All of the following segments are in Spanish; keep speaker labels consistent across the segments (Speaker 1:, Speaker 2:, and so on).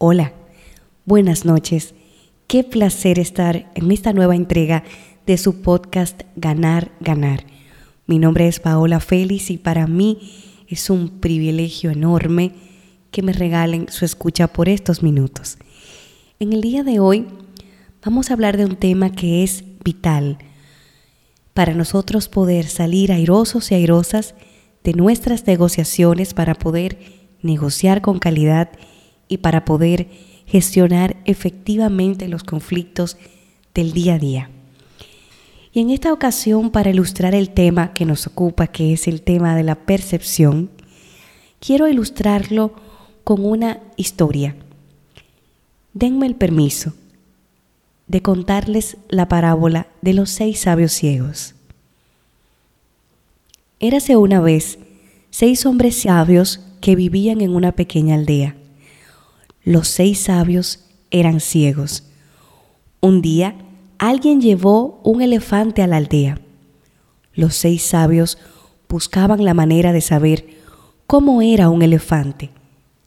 Speaker 1: Hola, buenas noches. Qué placer estar en esta nueva entrega de su podcast Ganar, Ganar. Mi nombre es Paola Félix y para mí es un privilegio enorme que me regalen su escucha por estos minutos. En el día de hoy vamos a hablar de un tema que es vital para nosotros poder salir airosos y airosas de nuestras negociaciones para poder negociar con calidad y para poder gestionar efectivamente los conflictos del día a día. Y en esta ocasión, para ilustrar el tema que nos ocupa, que es el tema de la percepción, quiero ilustrarlo con una historia. Denme el permiso de contarles la parábola de los seis sabios ciegos. Érase una vez seis hombres sabios que vivían en una pequeña aldea. Los seis sabios eran ciegos. Un día alguien llevó un elefante a la aldea. Los seis sabios buscaban la manera de saber cómo era un elefante,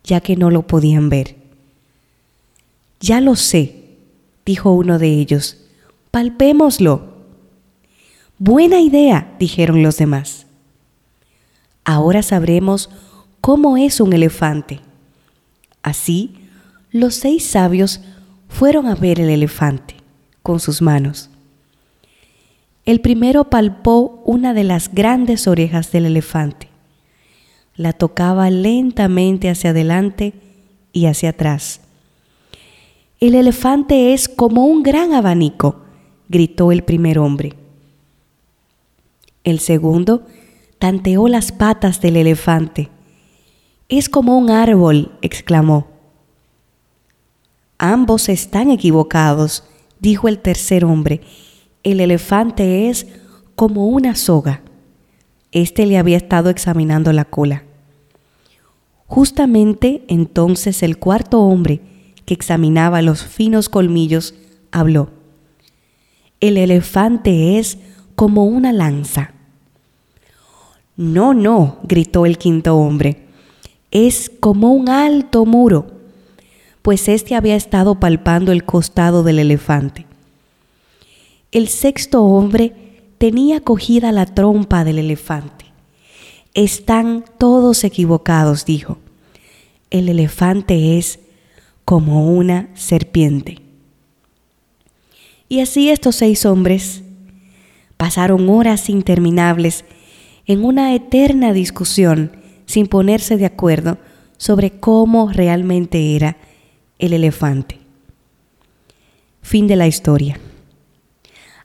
Speaker 1: ya que no lo podían ver. Ya lo sé, dijo uno de ellos, palpémoslo. Buena idea, dijeron los demás. Ahora sabremos cómo es un elefante. Así, los seis sabios fueron a ver el elefante con sus manos. El primero palpó una de las grandes orejas del elefante. La tocaba lentamente hacia adelante y hacia atrás. El elefante es como un gran abanico, gritó el primer hombre. El segundo tanteó las patas del elefante. Es como un árbol, exclamó. Ambos están equivocados, dijo el tercer hombre. El elefante es como una soga. Este le había estado examinando la cola. Justamente entonces el cuarto hombre, que examinaba los finos colmillos, habló. El elefante es como una lanza. No, no, gritó el quinto hombre, es como un alto muro, pues éste había estado palpando el costado del elefante. El sexto hombre tenía cogida la trompa del elefante. Están todos equivocados, dijo. El elefante es como una serpiente. Y así estos seis hombres pasaron horas interminables en una eterna discusión sin ponerse de acuerdo sobre cómo realmente era el elefante. Fin de la historia.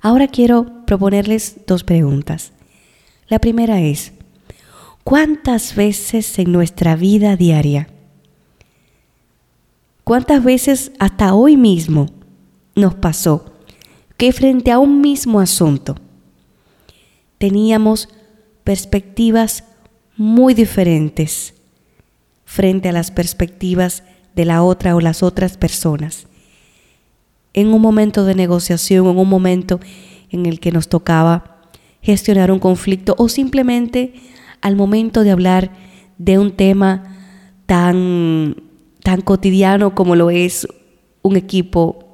Speaker 1: Ahora quiero proponerles dos preguntas. La primera es, ¿cuántas veces en nuestra vida diaria, cuántas veces hasta hoy mismo nos pasó que frente a un mismo asunto teníamos perspectivas muy diferentes frente a las perspectivas de la otra o las otras personas. En un momento de negociación, en un momento en el que nos tocaba gestionar un conflicto o simplemente al momento de hablar de un tema tan, tan cotidiano como lo es un equipo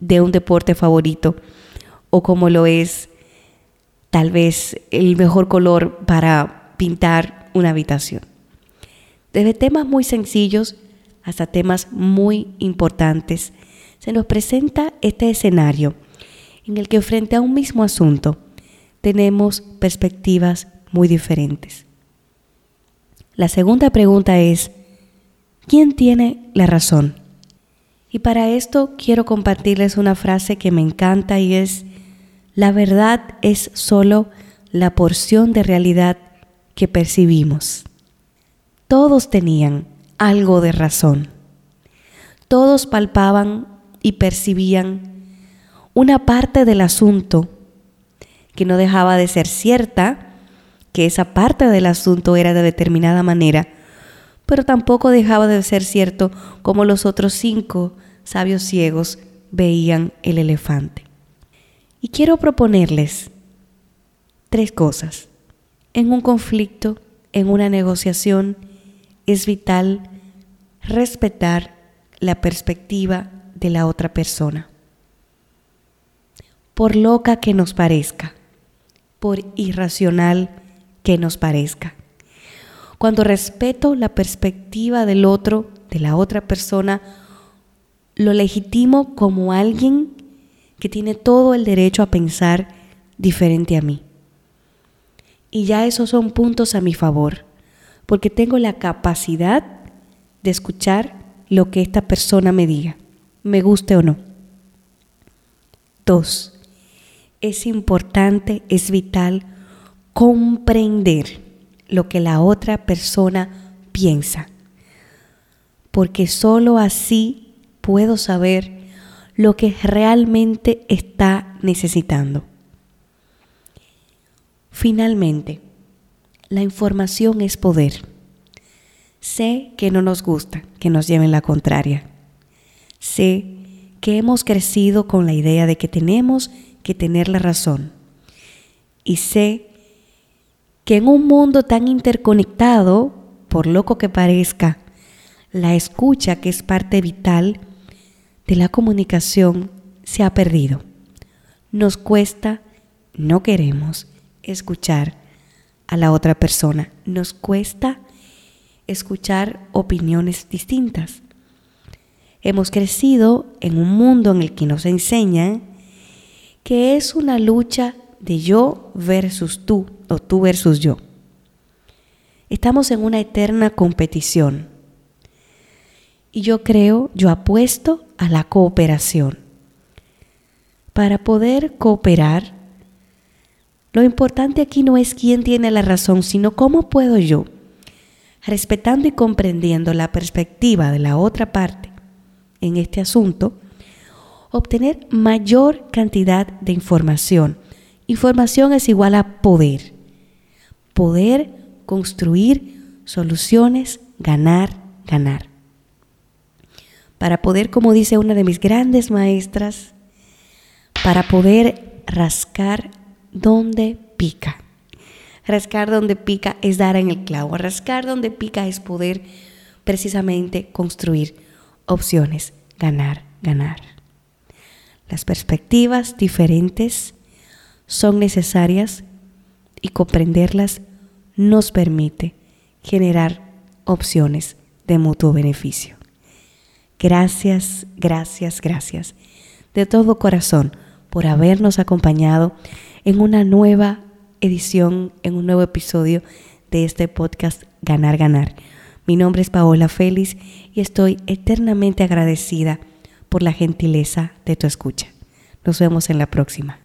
Speaker 1: de un deporte favorito o como lo es tal vez el mejor color para pintar una habitación. Desde temas muy sencillos hasta temas muy importantes, se nos presenta este escenario en el que frente a un mismo asunto tenemos perspectivas muy diferentes. La segunda pregunta es, ¿quién tiene la razón? Y para esto quiero compartirles una frase que me encanta y es, la verdad es solo la porción de realidad que percibimos. Todos tenían algo de razón. Todos palpaban y percibían una parte del asunto que no dejaba de ser cierta, que esa parte del asunto era de determinada manera, pero tampoco dejaba de ser cierto como los otros cinco sabios ciegos veían el elefante. Y quiero proponerles tres cosas. En un conflicto, en una negociación, es vital respetar la perspectiva de la otra persona. Por loca que nos parezca, por irracional que nos parezca. Cuando respeto la perspectiva del otro, de la otra persona, lo legitimo como alguien que tiene todo el derecho a pensar diferente a mí. Y ya esos son puntos a mi favor, porque tengo la capacidad de escuchar lo que esta persona me diga, me guste o no. Dos, es importante, es vital comprender lo que la otra persona piensa, porque sólo así puedo saber lo que realmente está necesitando. Finalmente, la información es poder. Sé que no nos gusta que nos lleven la contraria. Sé que hemos crecido con la idea de que tenemos que tener la razón. Y sé que en un mundo tan interconectado, por loco que parezca, la escucha, que es parte vital de la comunicación, se ha perdido. Nos cuesta, no queremos escuchar a la otra persona. Nos cuesta escuchar opiniones distintas. Hemos crecido en un mundo en el que nos enseñan que es una lucha de yo versus tú o tú versus yo. Estamos en una eterna competición. Y yo creo, yo apuesto a la cooperación. Para poder cooperar, lo importante aquí no es quién tiene la razón, sino cómo puedo yo, respetando y comprendiendo la perspectiva de la otra parte en este asunto, obtener mayor cantidad de información. Información es igual a poder poder construir soluciones, ganar, ganar. Para poder, como dice una de mis grandes maestras, para poder rascar donde pica. Rascar donde pica es dar en el clavo. Rascar donde pica es poder precisamente construir opciones, ganar, ganar. Las perspectivas diferentes son necesarias y comprenderlas nos permite generar opciones de mutuo beneficio. Gracias, gracias, gracias de todo corazón por habernos acompañado en una nueva edición, en un nuevo episodio de este podcast Ganar, Ganar. Mi nombre es Paola Félix y estoy eternamente agradecida por la gentileza de tu escucha. Nos vemos en la próxima.